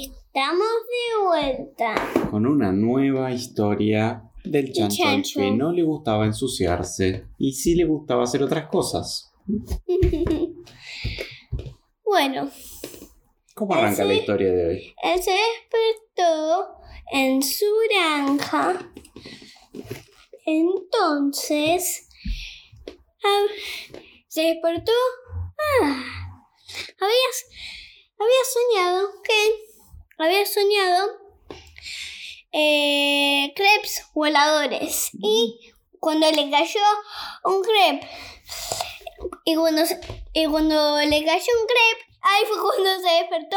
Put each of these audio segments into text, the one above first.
Estamos de vuelta. Con una nueva historia del chancho, al chancho. que no le gustaba ensuciarse y sí le gustaba hacer otras cosas. bueno, ¿Cómo arranca la historia de hoy? él se despertó en su granja. Entonces, ah, se despertó. Ah, había, había soñado que había soñado eh, crepes voladores. Y cuando le cayó un crepe, y cuando, y cuando le cayó un crepe, ahí fue cuando se despertó.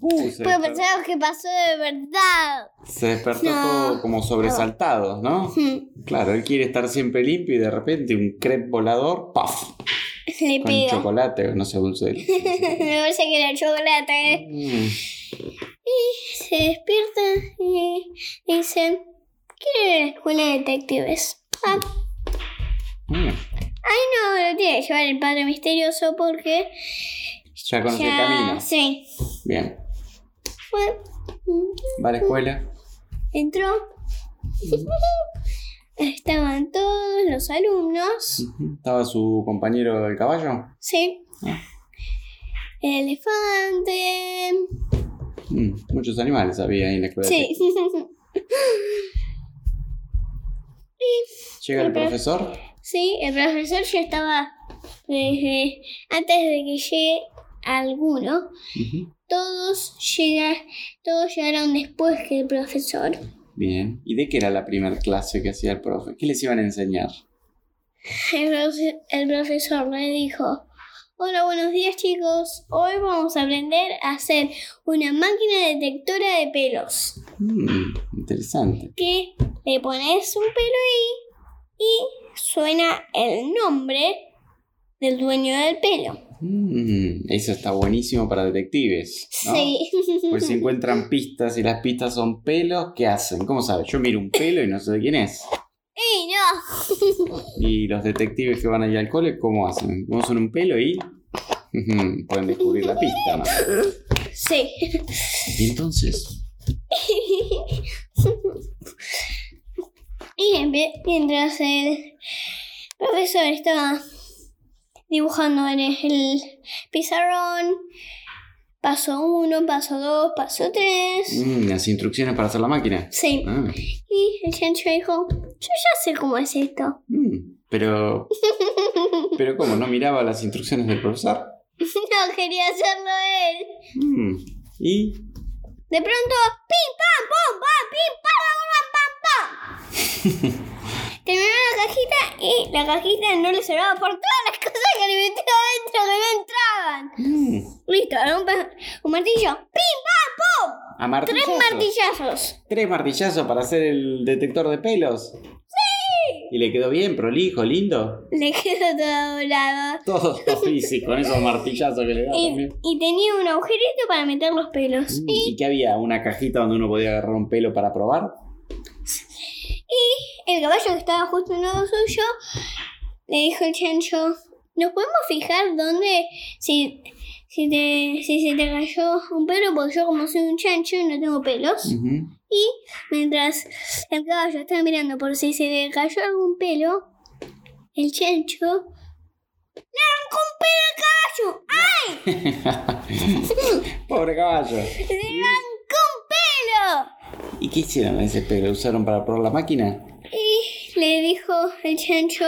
Uh, se, Porque que pasó de verdad. se despertó No. todo como sobresaltado, ¿no? Claro, él quiere estar siempre limpio y de repente un crepe volador, ¡paf! Le Con chocolate, no sé, dulce. Me parece que era chocolate. Mm, Se despierta y dice: Quiero ir a la escuela de detectives. Ah, mm. ay, no, lo tiene que llevar el padre misterioso porque. Ya conoce el camino. Sí. Bien. Fue. Va a la escuela. Entró. Estaban todos los alumnos. Estaba su compañero del caballo. Sí. Ah. El elefante. Mm, muchos animales había ahí en la escuela. Sí. Llega el El profe- profesor. sí, el profesor ya estaba desde antes de que llegue alguno. Todos, llega, todos llegaron después que el profesor. Bien. ¿Y de qué era la primera clase que hacía el profe? ¿Qué les iban a enseñar? El, profe- el profesor le dijo, hola, buenos días chicos. Hoy vamos a aprender a hacer una máquina detectora de pelos. Mm, interesante. Que le pones un pelo ahí y suena el nombre del dueño del pelo. Mm, eso está buenísimo para detectives. ¿no? Sí. Pues si encuentran pistas y las pistas son pelos, ¿qué hacen? ¿Cómo sabes? Yo miro un pelo y no sé de quién es. ¡Y no! Y los detectives que van allá al cole, ¿cómo hacen? ¿Cómo son un pelo y pueden descubrir la pista? ¿no? Sí. Y entonces, Y mientras el profesor estaba dibujando en el pizarrón, paso uno, paso dos, paso tres. mm, las instrucciones para hacer la máquina. Sí. Ah, Y el chancho dijo, yo ya sé cómo es esto. mm, pero, pero ¿cómo? ¿No miraba las instrucciones del profesor? No quería hacerlo él. Mm, y De pronto, pim, pam, pum, pam, pim, pam, pam, pam, pam. Terminó la cajita y la cajita no le cerraba por todas las cosas que le metió adentro que no entraban. mm, Listo, un, un martillo. ¡Pim, pam, pum! a Tres martillazos. Tres martillazos para hacer el detector de pelos. ¡Sí! ¿Y le quedó bien, prolijo, lindo? Le quedó todo doblado. Todo físico, con esos martillazos que le da Y, y tenía un agujerito para meter los pelos. Mm, ¿Y qué había? ¿Una cajita donde uno podía agarrar un pelo para probar? El caballo que estaba justo en lado suyo le dijo el chancho, ¿nos podemos fijar dónde si, si, te, si se te cayó un pelo? Porque yo como soy un chancho y no tengo pelos. Y mientras el caballo estaba mirando por si se le cayó algún pelo, el chancho le arrancó un pelo al caballo. Pobre caballo. ¡Le arrancó un pelo! ¿Y qué hicieron ese pelo? ¿Lo usaron para probar la máquina? Y le dijo el chancho,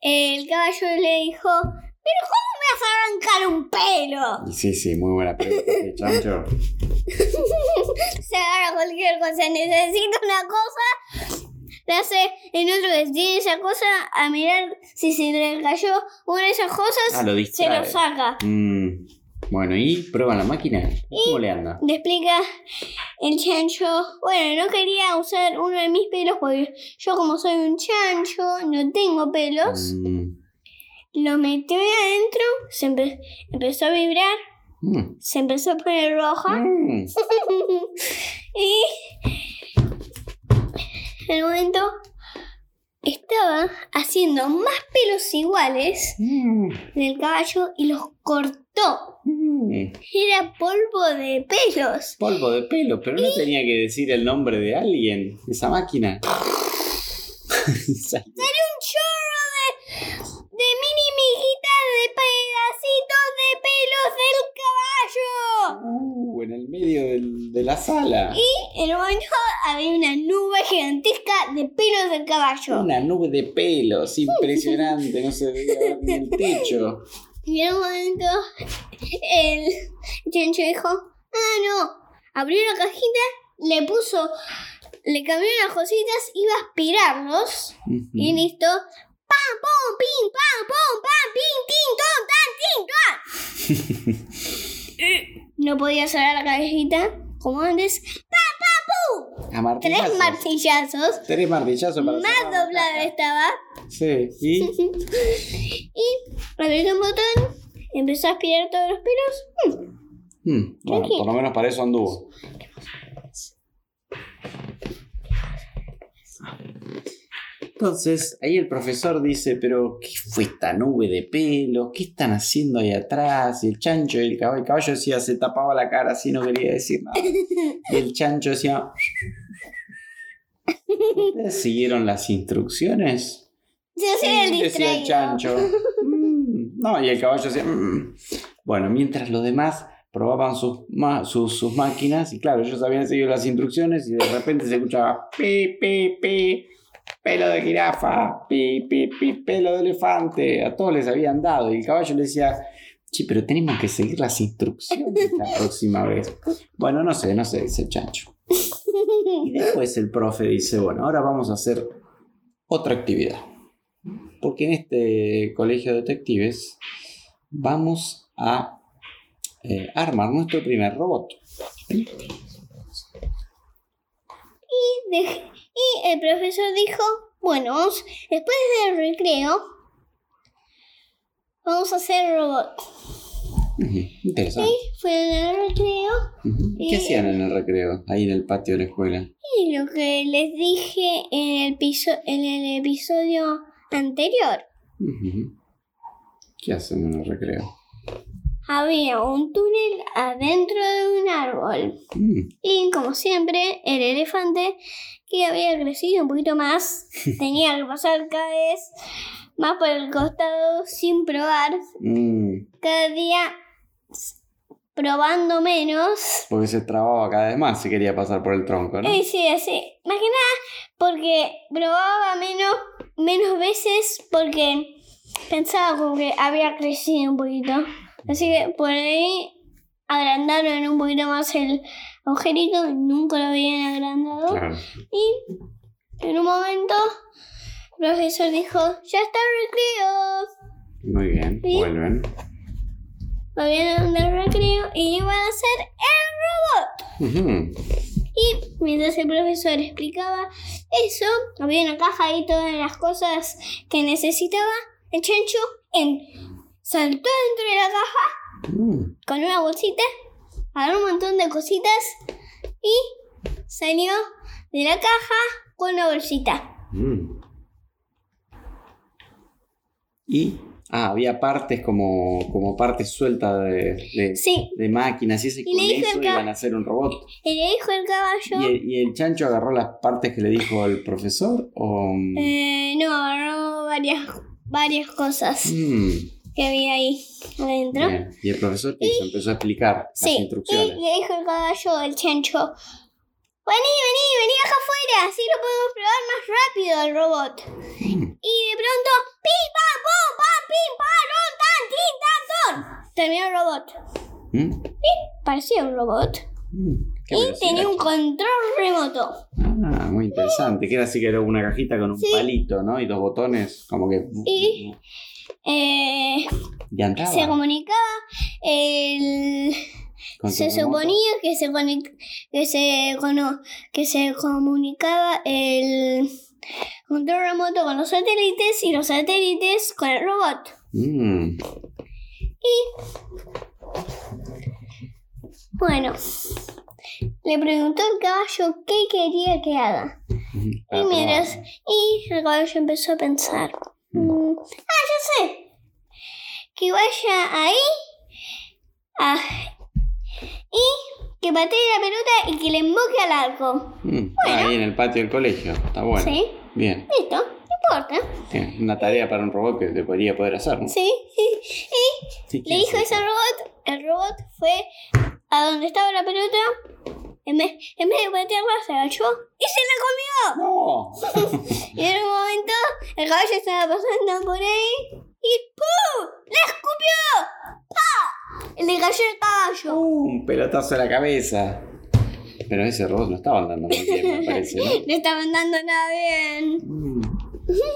el caballo le dijo, ¿pero cómo me vas a arrancar un pelo? Sí, sí, muy buena pregunta, sí, chancho. Se agarra cualquier cosa, necesita una cosa, la hace en otro que tiene esa cosa, a mirar si se le cayó una de esas cosas, Ah, lo se lo saca. Mm, Bueno, ¿y prueban la máquina? ¿Cómo le anda? Le explica el chancho, bueno, no quería usar uno de mis pelos porque yo como soy un chancho, no tengo pelos. Mm, Lo metió adentro, se empe- empezó a vibrar, mm, se empezó a poner roja mm. y en el momento estaba haciendo más pelos iguales Mm, del caballo y los cortó. Mm. Era polvo de pelos. Polvo de pelo, pero no tenía que decir el nombre de alguien, esa máquina. Era un chorro de, de mini miguitas de pedacitos de pelos del caballo. Uh, en el medio del- de la sala. Y en un momento había una nube gigantesca de pelos del caballo. Una nube de pelos, impresionante, no se veía ni el techo. Y en un momento el chancho dijo, ah, no. Abrió la cajita, le puso, le cambió las cositas, iba a aspirarlos. Y listo. ¡Pam, pum, pim, pam, pum, pam, pim, tin, ton, tan, tin, ton! No podía cerrar la cajita como antes. ¡Pam, pam, pum! A martillazos. Tres martillazos. Tres martillazos para Más doblada estaba. Sí, y Y un botón, empezó a aspirar todos los pelos. Mm, bueno, Tranquilo. por lo menos para eso anduvo. Entonces, ahí el profesor dice, pero ¿qué fue esta nube de pelo? ¿Qué están haciendo ahí atrás? Y el chancho y el caballo, el caballo decía, se tapaba la cara así, no quería decir nada. Y el chancho decía, ¿ustedes siguieron las instrucciones? Yo soy el Sí, decía el chancho. Mm, No, y el caballo decía. "Mm". Bueno, mientras los demás probaban sus, sus máquinas, y claro, ellos habían seguido las instrucciones, y de repente se escuchaba pi, pi, pi, pelo de jirafa, pi, pi, pi, pelo de elefante. A todos les habían dado, y el caballo le decía. Sí, pero tenemos que seguir las instrucciones la próxima vez. Bueno, no sé, no sé, dice el chancho. Y después el profe dice, bueno, ahora vamos a hacer otra actividad. Porque en este colegio de detectives vamos a eh, armar nuestro primer robot. Y, dej- y el profesor dijo, bueno, vamos- después del recreo, vamos a hacer robot. Ujú, Interesante. Y fueron al recreo Ujú. ¿Y ¿Qué hacían en el recreo? Ahí en el patio de la escuela. y lo que les dije en el, piso, en el episodio anterior. ¿Qué hacen en el recreo? Había un túnel adentro de un árbol. Mm, Y como siempre, el elefante, que había crecido un poquito más, tenía que pasar cada vez más por el costado sin probar. mm, Cada día probando menos. porque se trababa cada vez más si quería pasar por el tronco, ¿no? Y sí, así. Más que nada porque probaba menos, menos veces porque pensaba como que había crecido un poquito. Así que por ahí agrandaron un poquito más el agujerito. Nunca lo habían agrandado. Claro. Y en un momento el profesor dijo, ya está el recreo. Muy bien, ¿Sí? vuelven. Volvieron del recreo y iban a hacer el robot. Y mientras el profesor explicaba eso, había una caja ahí todas las cosas que necesitaba. El chancho en, saltó dentro de la caja Mm. con una bolsita, agarró un montón de cositas y salió de la caja con una bolsita. Mm. Y ah, había partes como, como partes sueltas de, de, Sí, de máquinas y eso, y con eso iban a hacer un robot. y le dijo el ¿Y caballo. el, y el chancho agarró las partes que le dijo el profesor? O... Eh, no, agarró varias, varias cosas Mm, que había ahí adentro. bien. Y el profesor empezó a explicar las Sí, y instrucciones. le dijo el caballo el chancho. Vení, vení, vení acá afuera, así lo podemos probar más rápido el robot. Mm, Y de pronto, pim, pam, pum, pam, pim, pam, ron, tan, tin, tan, ton. Terminó el robot. mm, Parecía un robot. mm. Qué Y velocidad. tenía un control remoto. Ah, muy interesante. Que era así que era una cajita con un Sí. palito, ¿no? Y dos botones, como que. Y- Eh, Y se comunicaba el... Se suponía que se, que, se cono- que se comunicaba el control remoto con los satélites y los satélites con el robot. Mm, Bueno, le preguntó el caballo qué quería que haga. mm, Y para mientras, y el caballo empezó a pensar. Mm, ah, ya sé. Que vaya ahí ah, y que patee la pelota y que le emboque al arco. Mm, Ahí en el patio del colegio. Está bueno. ¿Sí? Bien. Listo, no importa. Bien, Una tarea para un robot que debería poder hacer, ¿no? Sí, sí. Y Sí, le ¿quién dijo es eso al robot. El robot fue a donde estaba la pelota. En vez, en vez de patearla, se agachó y se la comió. ¡No! Y en un momento el caballo estaba pasando por ahí y ¡pum! ¡Le escupió! ¡Pa! Y le cayó el caballo. Un pelotazo a la cabeza. Pero ese robot no estaba andando muy bien, me parece, ¿no? No estaban dando nada bien. Mm.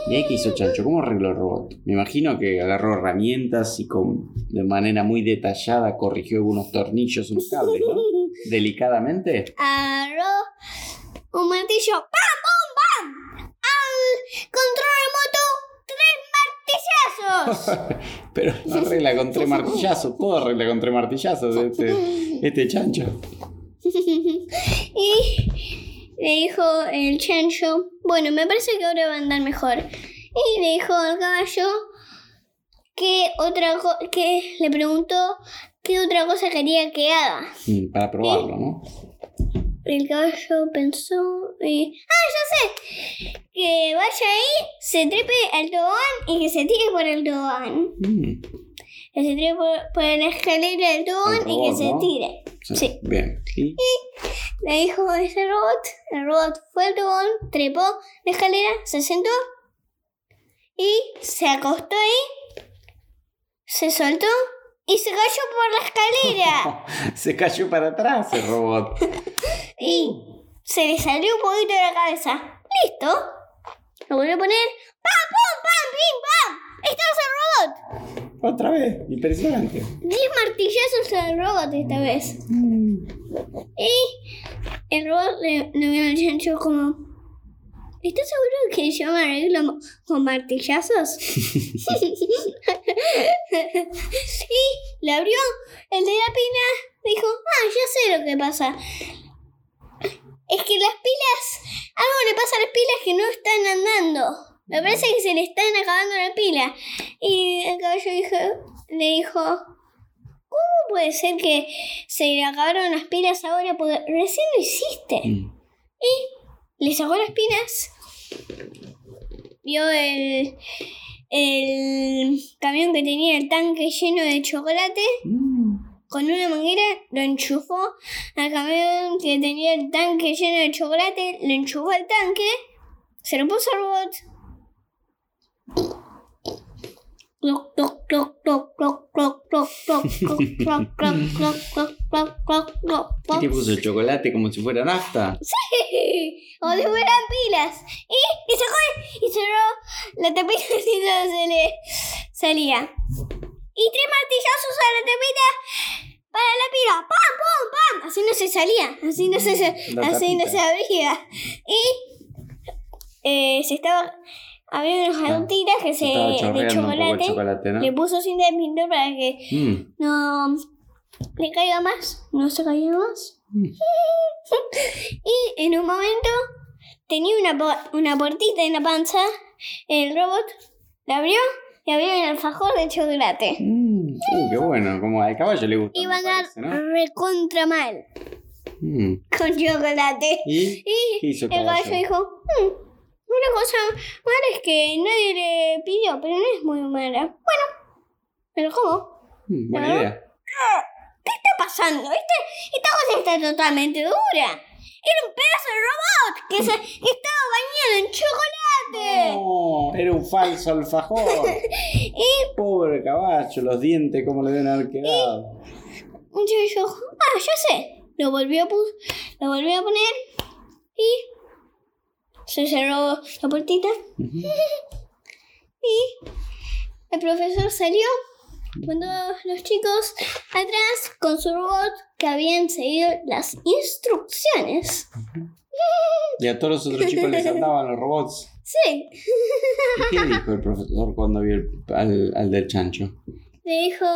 ¿Y ahí qué hizo Chancho? ¿Cómo arregló el robot? Me imagino que agarró herramientas y con, de manera muy detallada corrigió algunos tornillos, unos cables, ¿no? Delicadamente. Agarró un martillo. ¡Pam, pum, control remoto, tres martillazos. Pero no arregla con tres martillazos, todo arregla con tres martillazos este, este chancho. y le dijo el chancho, bueno, me parece que ahora va a andar mejor. Y le dijo al caballo que otra que le preguntó qué otra cosa quería que haga. Mm, Para probarlo, ¿no? El caballo pensó y... ¡Ah, ya sé! Que vaya ahí, se trepe al tobogán y que se tire por el tobogán. Mm, Que se trepe por, por la escalera del tobogán y que se ¿no? tire. sí, Sí. Bien. ¿Y? Le dijo ese robot. El robot fue al tobogán, trepó la escalera, se sentó y se acostó ahí, se soltó y se cayó por la escalera. Se cayó para atrás el robot. y se le salió un poquito de la cabeza. Listo. Lo volvió a poner. ¡Pam, pum, pam, pim, pam! ¡Estamos el robot! Otra vez. Impresionante. Diez martillazos al robot esta vez. Y el robot le, le vio chancho como... ¿Estás seguro que yo me arreglo con martillazos? y le abrió el de la pila. Dijo, ah, ya sé lo que pasa. Es que las pilas... Algo le pasa a las pilas que no están andando. Me parece que se le están acabando la pila. Y el caballo dijo, le dijo, ¿cómo puede ser que se le acabaron las pilas ahora? Porque recién lo hiciste. Mm. Le sacó las pilas. Vio el, el camión que tenía el tanque lleno de chocolate. Mm. Con una manguera lo enchufó al camión que tenía el tanque lleno de chocolate. Lo enchufó al tanque. Se lo puso al ¿Qué te puso chocolate como si fuera nafta? O si fueran pilas. Y, y sacó y cerró la tapita y todo se le salía. Y tres martillazos a la tapita para la pila, ¡pam, pam, pam! Así no se salía, así no se, así no se abría. Y eh, se estaba. Había unas gotitas que se, de chocolate. chocolate, ¿no? Le puso cinta de pintor para que Mm. no le caiga más, no se caiga más. Mm. Y en un momento tenía una, una puertita en la panza, el robot la abrió y había un alfajor de chocolate. Mm. Uh, qué bueno, como al caballo le gusta. Iba a dar ¿no? recontra mal Mm. con chocolate. ¿Y el caballo? dijo, "Hmm, una cosa mala es que nadie le pidió, pero no es muy mala. Bueno, pero ¿cómo? Mm, buena ¿Ah? idea. ¿Qué está pasando? Este, esta cosa está totalmente dura. Era un pedazo de robot que, se, estaba bañado en chocolate. No, era un falso alfajor. Y Pobre caballo, los dientes, ¿cómo le deben haber quedado? yo, yo, ah, ya sé. Lo volvió a, lo volvió a poner y se cerró la puertita. Y el profesor salió todos los chicos atrás con su robot que habían seguido las instrucciones. Y a todos los otros chicos les andaban los robots. Sí, ¿Y qué dijo el profesor cuando vio al, al del chancho? le dijo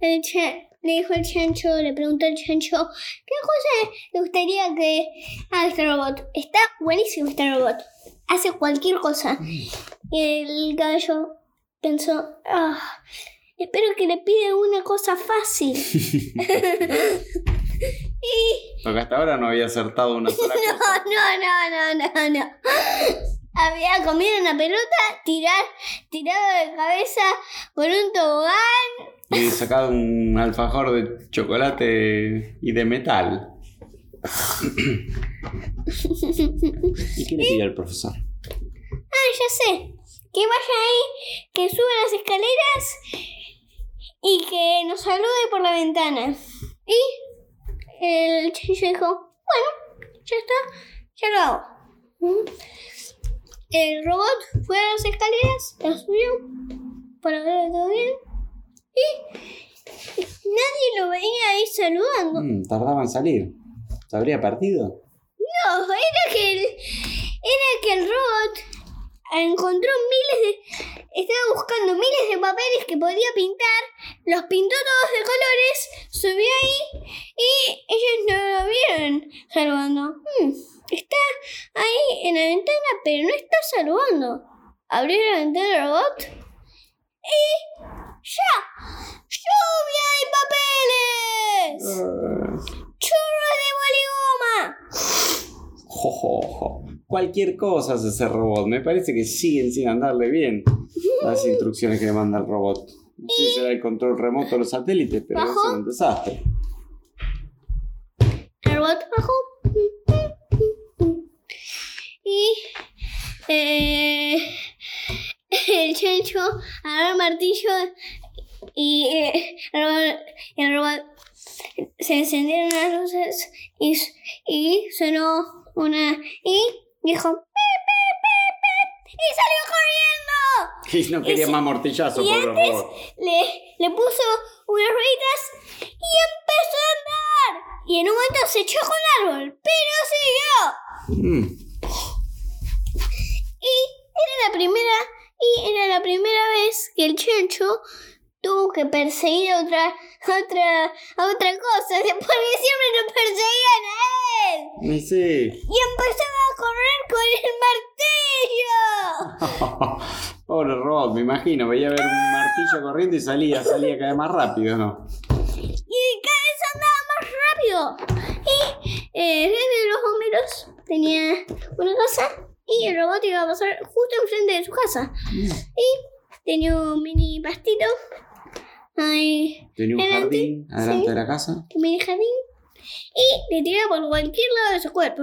el cha- le dijo el chancho, le preguntó el chancho, ¿qué cosa le gustaría que haga este robot? Está buenísimo este robot. Hace cualquier cosa. Y el gallo pensó, ah, espero que le pida una cosa fácil. y Porque hasta ahora no había acertado una sola No, cosa. no, no, no, no, no. Había comido una pelota, tirar, tirado de cabeza por un tobogán. Y sacado un alfajor de chocolate y de metal. ¿Y qué le pidió el profesor? Ah, ya sé. Que vaya ahí, que suba las escaleras y que nos salude por la ventana. Y el chancho dijo, bueno, ya está, ya lo hago. El robot fue a las escaleras, las subió para ver todo bien. Y nadie lo veía ahí saludando. Mm, tardaba en salir. ¿Se habría partido? No, era que el, era que el robot encontró miles de... Estaba buscando miles de papeles que podía pintar, los pintó todos de colores, subió ahí y ellos no lo vieron saludando. Hmm, está ahí en la ventana, pero no está saludando. Abrió la ventana del robot y... ¡Ya! ¡Lluvia de papeles! ¡Churros de boligoma! Jo, jo, jo. Cualquier cosa hace ese robot. Me parece que siguen sin andarle bien las instrucciones que le manda el robot. No sé si será el control remoto de los satélites, pero eso es un desastre. El robot bajó. Y eh, el chancho agarró el martillo y eh, el, robot, el robot se encendieron las luces y, y sonó una y dijo "Pip, pip, pip, pip", y salió corriendo. Y no quería más mortillazo, y pobre antes le, le puso unas rueditas y empezó a andar. Y en un momento se chocó un árbol, pero siguió. Mm. Y era la primera, y era la primera vez que el chancho tuvo que perseguir a otra, otra, a otra cosa, porque siempre lo perseguían a él. Y sí. Y empezaba a correr con el martillo. Pobre robot, me imagino. Veía ver un martillo corriendo y salía, salía cada vez más rápido, ¿no? y cada vez andaba más rápido. Y eh, de los bomberos tenía una casa y el robot iba a pasar justo enfrente de su casa. Y tenía un mini pastito, Tenía un Adelante, jardín adelante sí. de la casa mini jardín, y le tiraba por cualquier lado de su cuerpo.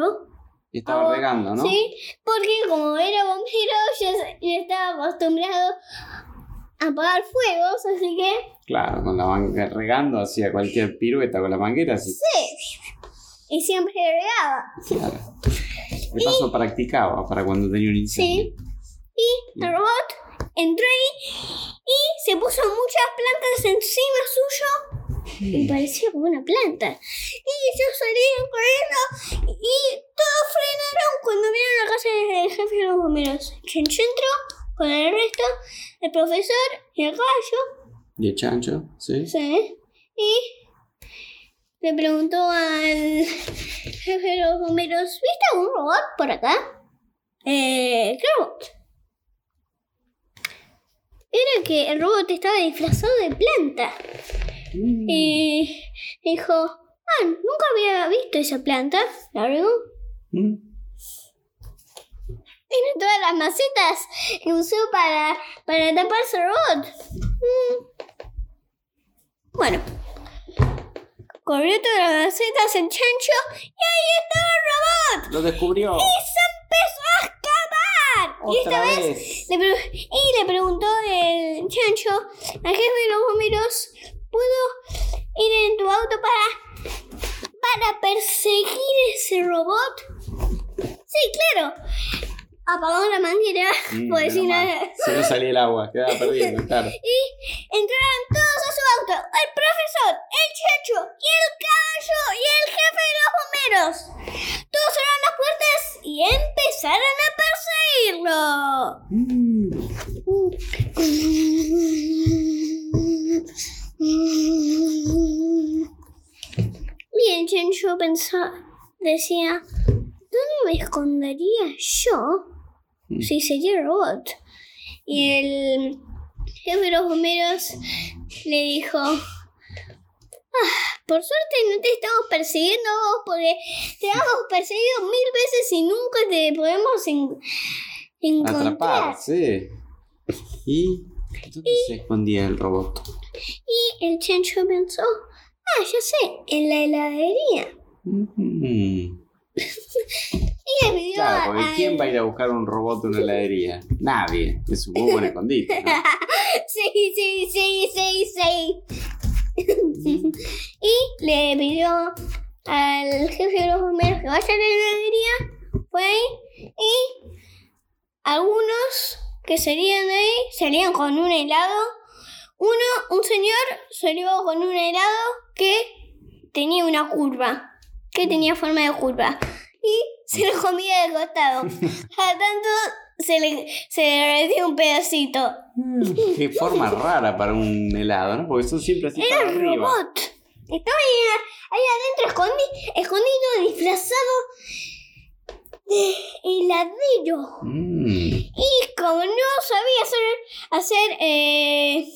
y estaba Oh, regando, ¿no? Sí, porque como era bombero, ya estaba acostumbrado a apagar fuegos, así que Claro, con la manguera regando hacía cualquier pirueta con la manguera, así. sí. Y siempre regaba. Claro. De paso practicaba para cuando tenía un incendio. Sí. Y el robot entró ahí y se puso muchas plantas encima suyo y parecía como una planta. Y ellos salieron corriendo y todos frenaron cuando vieron la casa del jefe de los bomberos. Chencho entró con el resto, el profesor y el caballo. ¿Y el chancho? Sí. Sí. Y le preguntó al jefe de los bomberos, ¿viste algún robot por acá? Eh, ¿qué robot? Era que el robot estaba disfrazado de planta. Mm. Y dijo, ah, nunca había visto esa planta. La abrió. Mm. Tiene todas las macetas que usó para, para tapar su robot. Mm. Bueno. Corrió todas las macetas en chancho y ahí estaba el robot. Lo descubrió. Y se empezó a escapar. Y esta vez vez. le y le preguntó el chancho al jefe de los bomberos, ¿puedo ir en tu auto para, para perseguir ese robot? Sí, claro. Apagó la manguera, Mm, menos mal. nada. Se le salía el agua, quedaba perdiendo, claro. Y entraron todos a su auto, el profesor, el chacho y el caballo y el jefe de los bomberos. Todos cerraron las puertas y empezaron a perseguirlo. Y el chancho pensaba, decía, ¿dónde me escondería yo si sería el robot? Y el jefe de los bomberos le dijo, "Ah, por suerte no te estamos persiguiendo a vos porque te hemos perseguido mil veces y nunca te podemos en- encontrar. Atrapar, sí. ¿Y dónde se escondía el robot? Y el chancho pensó, ah, ya sé, en la heladería. Mm. Claro, porque al- ¿quién va a ir a buscar un robot en una heladería? Nadie. Es un muy buen escondite. ¿no? Sí, sí, sí, sí, sí. y le pidió al jefe de los bomberos que vaya a la heladería. Fue ahí. Y algunos que salían de ahí salían con un helado. Uno, un señor, salió con un helado que tenía una curva. Que tenía forma de curva. Y se lo comía de costado. A tanto se le, se le derretía un pedacito. Qué forma rara para un helado, ¿no? Porque son siempre así Era para arriba. robot. Estaba ahí, ahí adentro escondi- escondido, disfrazado de heladero. Mm. Y como no sabía hacer, hacer eh,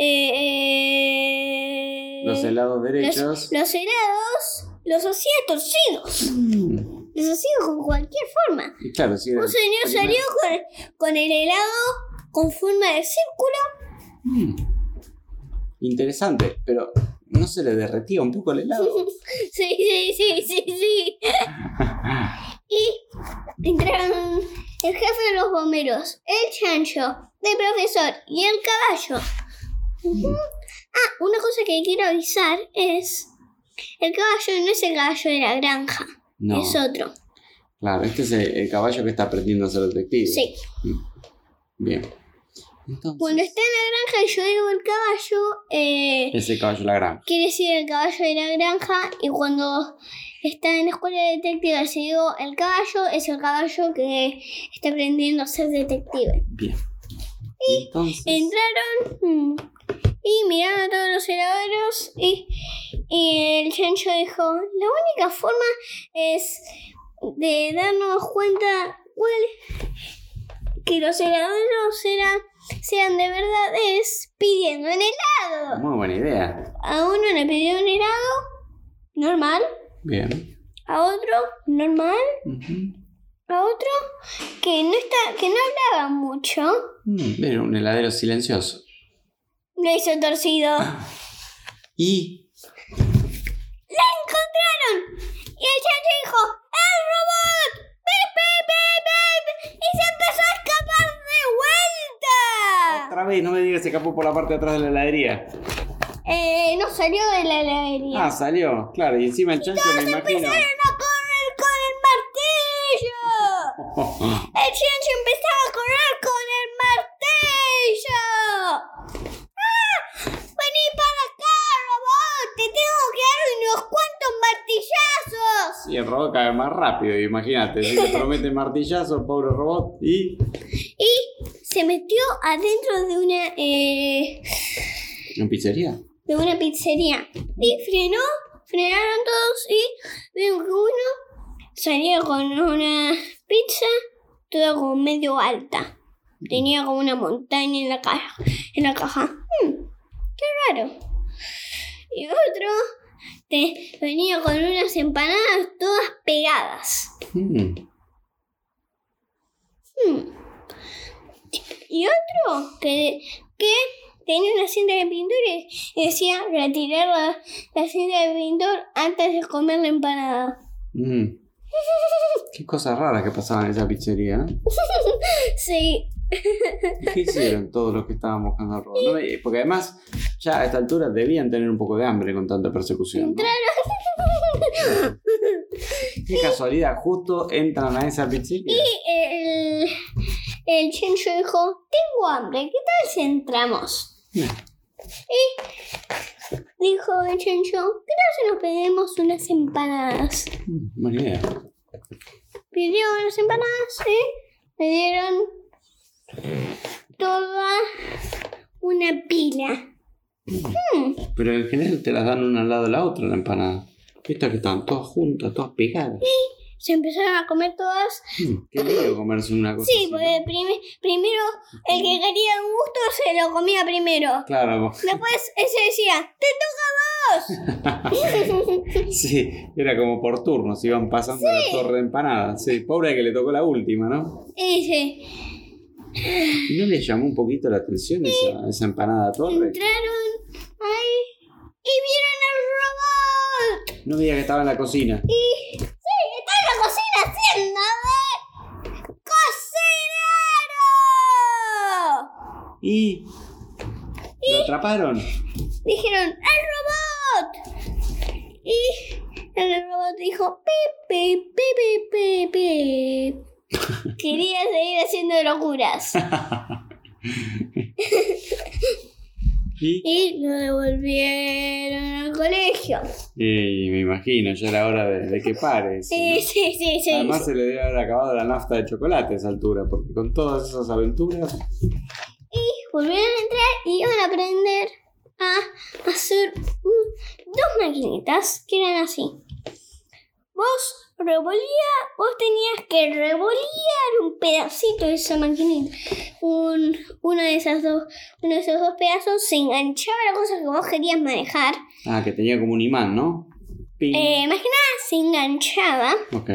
eh, eh, Los helados los, derechos. los helados los hacía torcidos. Mm. Los hacía con cualquier forma. Claro, sí. Un señor salió con, con el helado con forma de círculo Mm. Interesante, pero ¿no se le derretía un poco el helado? Sí, sí, sí, sí, sí. Y entraron el jefe de los bomberos, el chancho, el profesor y el caballo. Ujú. Ah, una cosa que quiero avisar es... El caballo no es el caballo de la granja, No, es otro. claro, este es el, el caballo que está aprendiendo a ser detective. Sí. Bien. Entonces, Cuando está en la granja y yo digo el caballo, eh, ese caballo la granja. quiere decir el caballo de la granja y cuando está en la escuela de detectives y digo el caballo es el caballo que está aprendiendo a ser detective. Bien. Y entonces. Entraron mm, y miraron a todos los heladeros y, y el chancho dijo, la única forma es de darnos cuenta cuál que los heladeros eran, sean de verdad es pidiendo un helado. Muy buena idea. A uno le pidió un helado normal, Bien. a otro normal, a otro que no está, que no hablaba mucho. Mm, Era un heladero silencioso. Lo hizo torcido. Y. ¡La encontraron! Y el chancho dijo, ¡El robot! ¡Bip, bip, bip, bip! Y se empezó a escapar de vuelta. Otra vez, no me digas se escapó por la parte de atrás de la heladería. Eh, no salió de la heladería. Ah, salió, claro, y encima el chancho me imagino. Empezaron a correr con el martillo. El chancho empezaba a correr con el martillo. ¡Ah! ¡Vení para acá, cada vez más rápido, imagínate. Si le promete martillazo, pobre robot, y. Y se metió adentro de una. Eh, ¿En pizzería? de una pizzería. Y frenó, frenaron todos y vieron que uno salía con una pizza toda como medio alta. Tenía como una montaña en la caja. En la caja. Hmm, qué raro. Y otro te- venía con unas empanadas todas pegadas. Mm. Hmm. Y otro que, que tenía una cinta de pintura y decía retirar la, la cinta de pintura antes de comer la empanada. Mm. Qué cosas raras que pasaban en esa pizzería. ¿eh? Sí, ¿Qué hicieron todos los que estaban buscando robot? No, Porque además, ya a esta altura debían tener un poco de hambre con tanta persecución. ¿no? Qué casualidad, justo entran a esa pizzería. Y el, el chencho dijo, tengo hambre, ¿qué tal si entramos? Bien. Dijo el chencho, ¿qué tal si nos pedimos unas empanadas? Mm, Buena idea. Pidió unas empanadas y le dieron toda una pila. Hmm, Pero en general te las dan una al lado de la otra la empanada. Estas que están todas juntas, todas pegadas. se empezaron a comer todas. Mm, Qué lío comerse una cosa Sí, así, ¿no? porque primero el que quería un gusto se lo comía primero. Claro, Después ese decía, ¡te toca a vos! sí, era como por turnos, iban pasando la torre de empanadas. Sí, pobre que le tocó la última, ¿no? ¿Y no le llamó un poquito la atención esa, esa empanada torre? entraron ahí y vieron al No veía que estaba en la cocina. Y sí, está en la cocina haciendo de cocinero. ¿Y? ¿Lo atraparon? Dijeron, ¡el robot! Y el robot dijo, pip, pip, pip, pip, pip, pip. Quería seguir haciendo locuras. ¿Y? Y lo devolvieron al colegio. Y me imagino, ya era hora de, de que pare. sí, Sí, sí, sí, sí. Además se le debe haber acabado la nafta de chocolate a esa altura, porque con todas esas aventuras... Volvieron a entrar y iban a aprender a hacer dos maquinitas que eran así. Vos revolía, vos tenías que revolear un pedacito de esa maquinita. Un, uno de esas dos, uno de esos dos pedazos se enganchaba a la cosa que vos querías manejar. Ah, que tenía como un imán, ¿no? Eh, más que nada se enganchaba, Ok,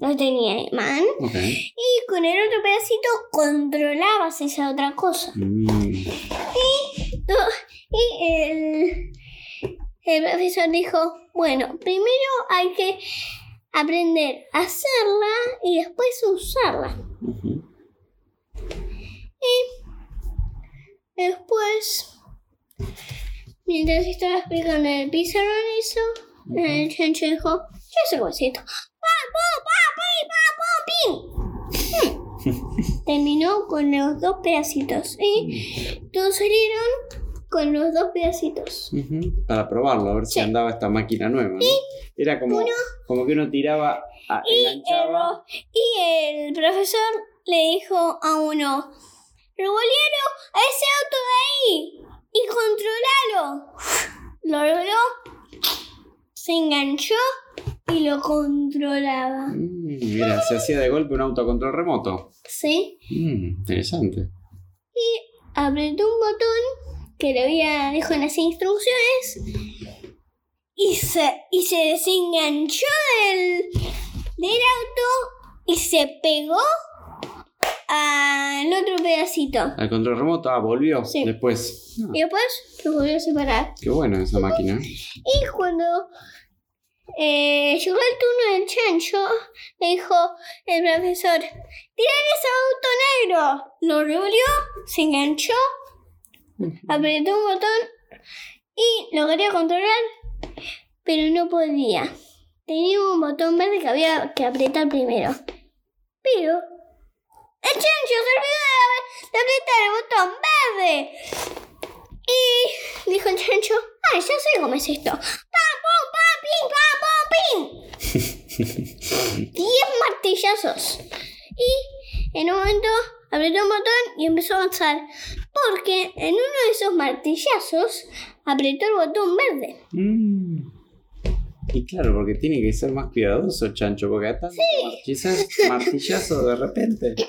no tenía imán. ok. Y con el otro pedacito controlabas esa otra cosa. Mm, Y el, el profesor dijo, bueno, primero hay que aprender a hacerla y después usarla. ujú. Después, mientras estaba explicando el pizarrón eso, el chancho dijo, pum, pim. Hmm. Terminó con los dos pedacitos y todos salieron con los dos pedacitos. Para probarlo, a ver si andaba esta máquina nueva, ¿no? Era como, como que uno tiraba, a- Y enganchaba. el, y el profesor le dijo a uno, revolviero a ese auto de ahí y controlalo. Lo revoló, se enganchó y lo controlaba. Mm, mira, se hacía de golpe un autocontrol remoto. ¿Sí? Mm, interesante. Apretó un botón que le había dijo en las instrucciones y se, y se desenganchó del, del auto y se pegó al otro pedacito. Al control remoto, ah, volvió Sí. después. Ah, Y después lo volvió a separar. qué buena esa máquina. Y cuando eh, llegó el turno del chancho, le dijo el profesor, ¡Tirar ese auto negro! Lo revolvió, se enganchó, apretó un botón y lo quería controlar, pero no podía. Tenía un botón verde que había que apretar primero. Pero el chancho se olvidó de, de apretar el botón verde. Y dijo el chancho, ¡ay, ya sé cómo es esto! ¡Pam, pum, pam, pim, pam, pum, pim! 10 martillazos. Y en un momento apretó un botón y empezó a avanzar. Porque en uno de esos martillazos apretó el botón verde. Mm. Y claro, porque tiene que ser más cuidadoso el chancho, porque a tanto quizás martillazo de repente.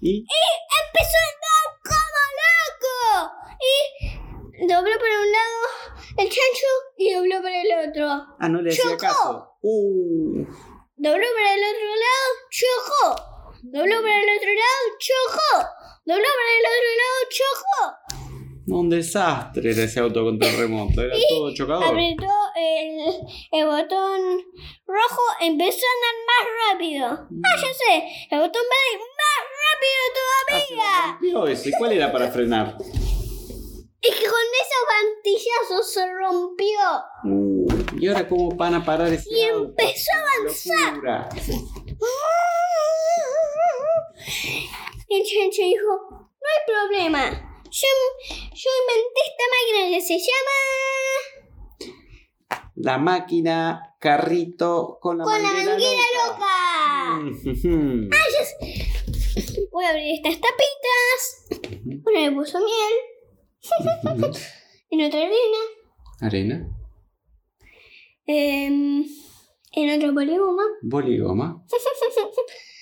Y empezó a andar como loco. Y dobló para un lado el chancho y dobló para el otro. ah, no le hacía caso. Uh. Dobló para el otro lado, chocó. Dobló para el otro lado, chocó. Dobló para el otro lado, chocó. Un desastre era ese auto con terremoto, era todo chocador. Apretó el, el botón rojo, empezó a andar más rápido. Ah, ya sé, el botón verde más rápido Ah, se todavía. rompió eso. ¿Y cuál era para frenar? Es que con esos mantillazos se rompió. Uh, ¿Y ahora cómo van a parar ese Y auto? empezó a avanzar. Locura. El chancho dijo, no hay problema. Yo, yo inventé esta máquina que se llama... La máquina carrito con la Con la manguera manguera loca. loca. Mm, Ah, ya sé. Voy a abrir estas tapitas. Una le puso miel. En otra arena. Arena, em, en otro poligoma. boligoma,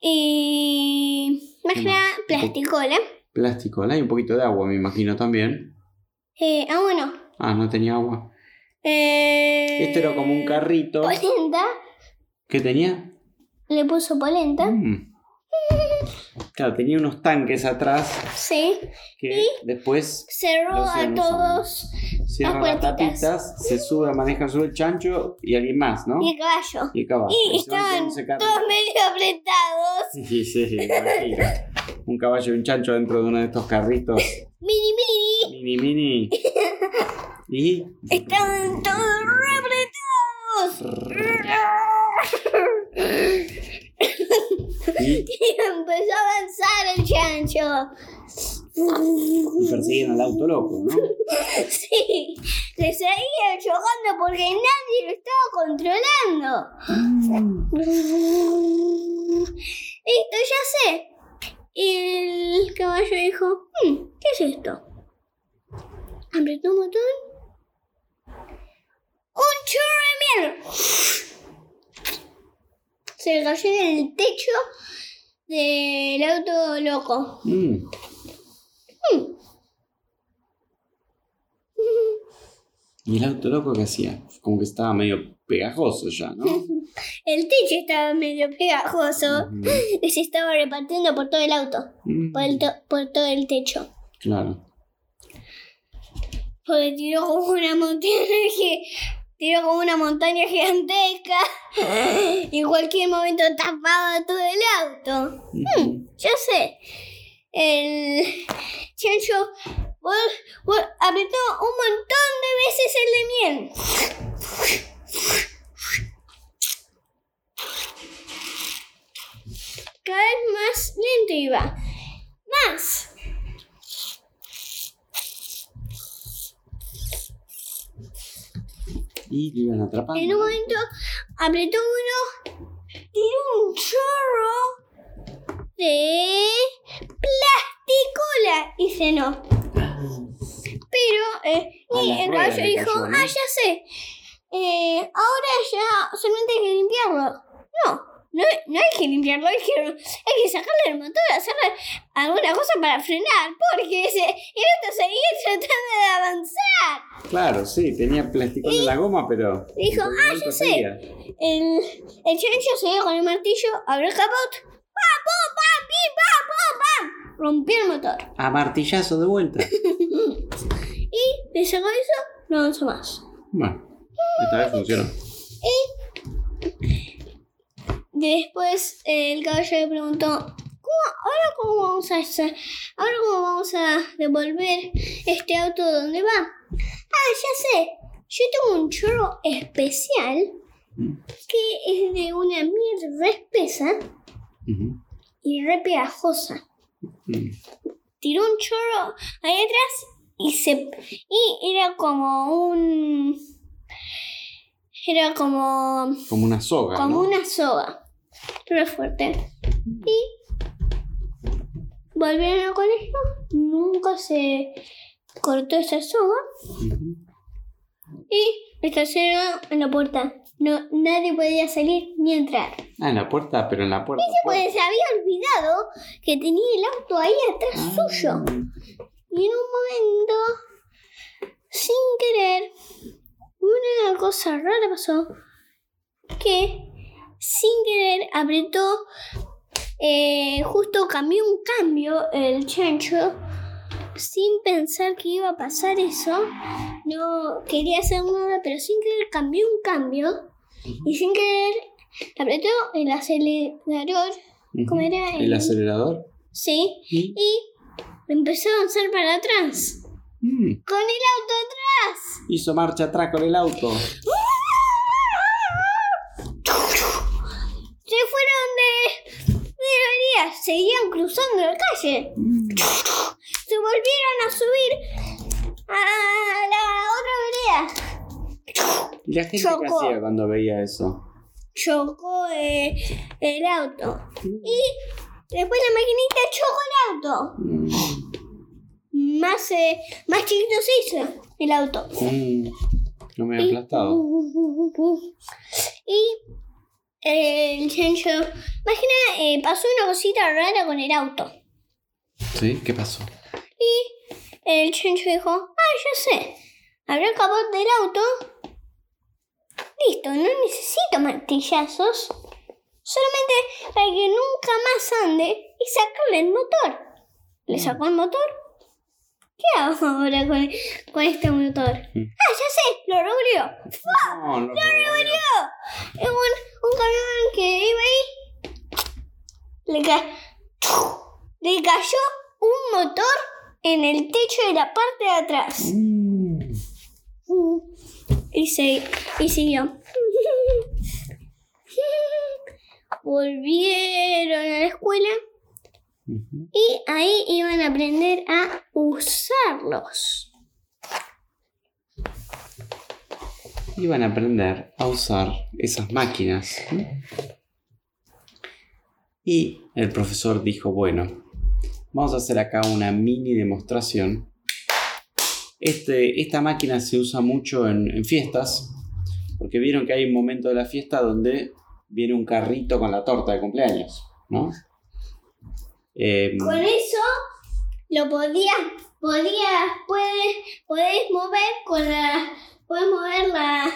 Y... Más que nada, plasticola. plástico, hay un poquito de agua, me imagino también. Eh, ah, bueno. Ah, no tenía agua. Eh, Este era como un carrito. Polenta. ¿Qué tenía? Le puso polenta. Mm. Claro, tenía unos tanques atrás Sí. que después Cerró a todos. cierran Las tapitas, se sube, maneja sube el chancho y alguien más, ¿no? Y el caballo. Y el caballo. Y estaban todos medio apretados. Sí, sí, imagino. Un caballo y un chancho dentro de uno de estos carritos Mini, mini. mini mini. Y Estaban todos re apretados. Y Y empezó a avanzar el chancho. y persiguen al auto loco, ¿no? Sí, le seguía chocando porque nadie lo estaba controlando. Listo, ya sé. Y el caballo dijo, "Hmm, ¿qué es esto? Apretó un botón. ¡Un chorro de miel! Se cayó en el techo del auto loco. Mm. Y el auto loco que hacía, como que estaba medio pegajoso ya, ¿no? El techo estaba medio pegajoso y se estaba repartiendo por todo el auto, Mm, por, el to- por todo el techo. Claro. Porque tiró como una montaña, gi- tiró como una montaña gigantesca y en cualquier momento tapaba todo el auto. Ujú. Ya sé. El chancho vol- vol- apretó un montón de veces el de miel. Cada vez más lento iba. Más. Y lo iban atrapando. En un momento apretó uno, tiró un chorro de plasticola y cenó. Pero eh, y el caballo dijo, cayó, ¿no? ah, ya sé, eh, ahora ya solamente hay que limpiarlo. No, no, no hay que limpiarlo, hay que, hay que sacarle el motor, hacerle alguna cosa para frenar, porque ese, el auto seguía tratando de avanzar. Claro, sí, tenía plástico en la goma, pero. Dijo, "Ah, ya sé". El, el chancho seguía con el martillo, abrió el capot, ¡pam, pum, pam, pim, pam, pum, pam! Rompió el motor. A martillazo de vuelta. Y le sacó eso, no avanzó más. Bueno, esta vez funcionó. Después eh, el caballo le preguntó, ¿Cómo, ¿ahora cómo vamos a hacer? ¿Ahora cómo vamos a devolver este auto donde va? Ah, ya sé. Yo tengo un chorro especial que es de una miel re espesa y re pegajosa. Mm. tiró un chorro ahí atrás y se y era como un Era como, Como una soga. como ¿no? una soga. Re fuerte. Y volvieron al colegio. Nunca se cortó esa soga. Y estacionaron en la puerta. No, nadie podía salir ni entrar. Ah, en la puerta, pero en la puerta. Pues se había olvidado que tenía el auto ahí atrás Ah. suyo. Y en un momento, sin querer, una cosa rara pasó. Que sin querer apretó, eh, justo cambió un cambio el chancho. Sin pensar que iba a pasar eso. No quería hacer nada, pero sin querer cambió un cambio. Y sin querer apretó el acelerador. ¿Cómo era? El acelerador. Sí. Y- Y empezó a avanzar para atrás. Mm, Con el auto atrás. Hizo marcha atrás con el auto. Se fueron de, Seguían cruzando la calle. Se volvieron a subir a la otra vereda. ¿Y la gente qué Chocó. hacía cuando veía eso? Chocó eh, el auto. Y después la maquinita chocó el auto. Mm, Más, eh, más chiquito se hizo el auto. mm, no me había aplastado. Y el chancho, imagina, eh, pasó una cosita rara con el auto. ¿Sí? ¿Qué pasó? Y el chancho dijo, ah, ya sé, abrió el capot del auto. Listo, no necesito martillazos. Solamente para que nunca más ande y sacarle el motor. Le sacó el motor. ¿Qué hago ahora con, con este motor? Mm. Ah, ya sé, lo revolvió. No, no, Es un, un camión que iba ahí. Le, ca- le cayó un motor en el techo de la parte de atrás. Mm, Y, se, y siguió. Volvieron a la escuela y ahí iban a aprender a usarlos. Iban a aprender a usar esas máquinas. Y el profesor dijo, bueno, vamos a hacer acá una mini demostración. Este, esta máquina se usa mucho en, en fiestas, porque vieron que hay un momento de la fiesta donde viene un carrito con la torta de cumpleaños, ¿no? Em, Con eso lo podía, podía, puedes, podés mover con la, puedes mover la,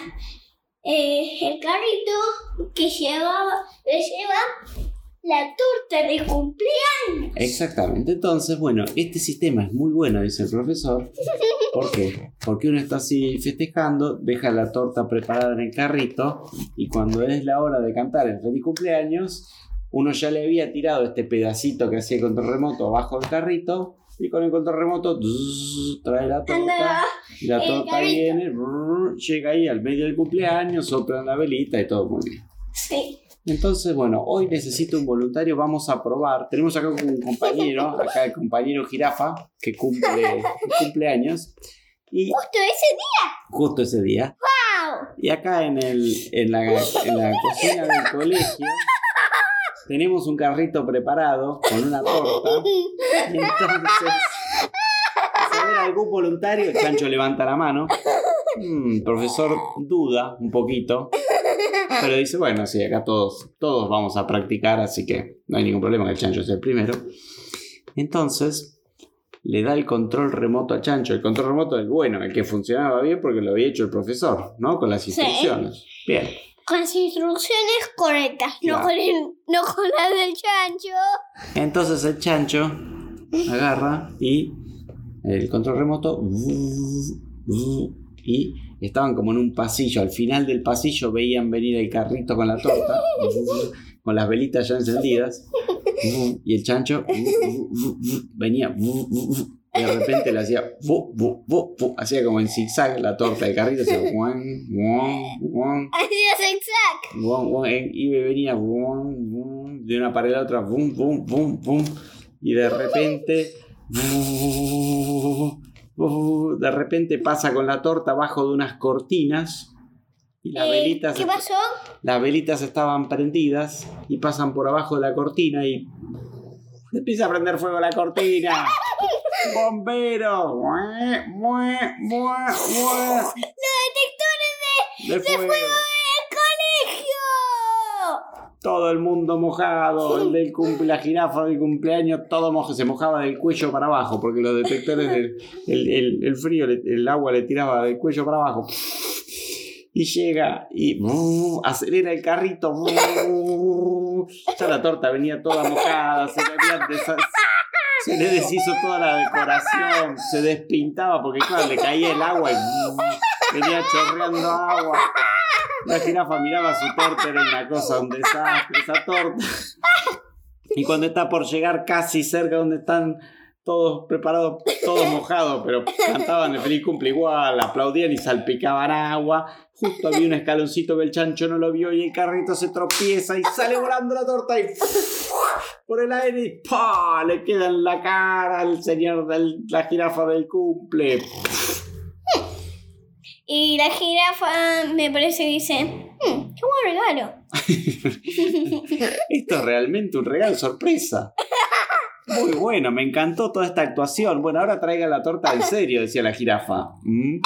eh, el carrito que llevaba, le lleva la torta de cumpleaños. Exactamente. Entonces, bueno, este sistema es muy bueno, dice el profesor. ¿Por qué? Porque uno está así festejando, deja la torta preparada en el carrito y cuando es la hora de cantar el feliz cumpleaños, uno ya le había tirado este pedacito que hacía el control remoto abajo del carrito y con el control remoto zzz, trae la torta Anda, y la torta carrito. viene, llega ahí al medio del cumpleaños, soplan la velita y todo muy bien. sí. Entonces, bueno, hoy necesito un voluntario, vamos a probar. Tenemos acá un compañero, acá el compañero Jirafa, que cumple que cumple años. Y Justo ese día. justo ese día. ¡Wow! Y acá en, el, en, la, en la cocina del colegio tenemos un carrito preparado con una torta. Y entonces, si hay algún voluntario, el chancho levanta la mano. Mm, el profesor duda un poquito. Pero dice, bueno, sí, acá todos, todos vamos a practicar, así que no hay ningún problema que el chancho sea el primero. Entonces, le da el control remoto a Chancho. El control remoto es bueno, el que funcionaba bien porque lo había hecho el profesor, ¿no? Con las Sí. instrucciones. Bien. Con las instrucciones correctas, no, con el, no con las del chancho. Entonces el chancho agarra y el control remoto y estaban como en un pasillo. Al final del pasillo veían venir el carrito con la torta, con las velitas ya encendidas. Y el chancho venía de repente le hacía hacía como en zigzag la torta del carrito hacía guan, guan, guan, Hacía zigzag. Bum, bum, eh, y me venía bum, bum, de una pared a la otra, bum, bum, bum, bum, y de repente, bum, bum, de repente pasa con la torta abajo de unas cortinas Y las Eh, velitas, ¿Qué pasó? las velitas estaban prendidas y pasan por abajo de la cortina y empieza a prender fuego la cortina. ¡Bombero! ¡Mue, mue, mue, mue! ¡Los detectores de, De de fuego fuego. del colegio! Todo el mundo mojado, el del cumple, la jirafa del cumpleaños, todo mojo, se mojaba del cuello para abajo, porque los detectores del el, el- el frío, el agua le tiraba del cuello para abajo. Y llega y uh, acelera el carrito. uh, ya la torta venía toda mojada, se le, había se le deshizo toda la decoración, se despintaba porque claro, le caía el agua y venía chorreando agua. La jirafa miraba su torta, era una cosa, un desastre esa torta. Y cuando está por llegar casi cerca donde están todos preparados, todos mojados, pero cantaban el feliz cumple igual, aplaudían y salpicaban agua. Justo había un escaloncito que el chancho no lo vio y el carrito se tropieza y sale volando la torta y por el aire y ¡pah! le queda en la cara al señor de la jirafa del cumple. Y la jirafa me parece que dice, "Hmm, qué buen regalo. Esto es realmente un regalo sorpresa. Muy bueno, me encantó toda esta actuación. Bueno, ahora traiga la torta en serio, decía la jirafa. ¿Mm?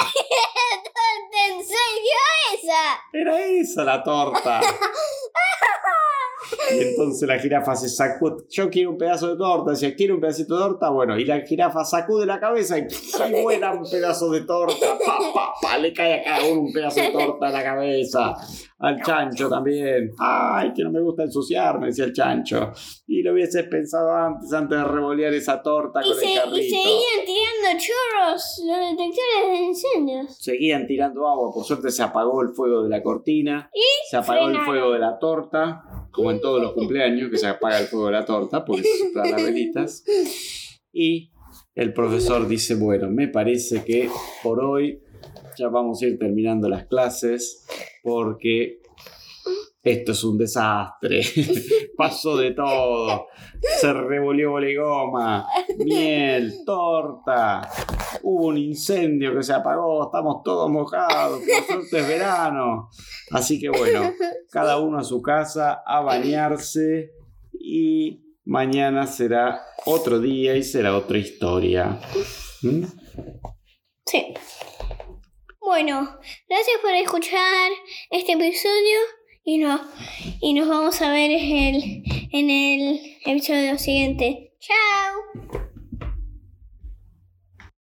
¿En serio esa? Era esa la torta. Y entonces la jirafa se sacude. Yo quiero un pedazo de torta. Decía, ¿quiero un pedacito de torta? Bueno, y la jirafa sacude la cabeza y, y vuela un pedazo de torta. Pa, pa, pa, le cae a cada uno un pedazo de torta a la cabeza. Al chancho también. Ay, que no me gusta ensuciarme, decía el chancho. Y lo hubieses pensado antes, antes de revolear esa torta Y, con se, el y carrito. seguían tirando chorros los detectores de incendios. Seguían tirando agua, por suerte se apagó el fuego de la cortina, se apagó el frenaron. fuego de la torta, como en todos los cumpleaños que se apaga el fuego de la torta porque se las velitas. Y el profesor dice, bueno, me parece que por hoy ya vamos a ir terminando las clases porque esto es un desastre. Pasó de todo. Se revolvió bolegoma, miel, torta. Hubo un incendio que se apagó, estamos todos mojados, por suerte es verano. Así que bueno, cada uno a su casa, a bañarse y mañana será otro día y será otra historia. ¿Mm? Sí. Bueno, gracias por escuchar este episodio y, no, y nos vamos a ver en el, en el episodio siguiente. Chao.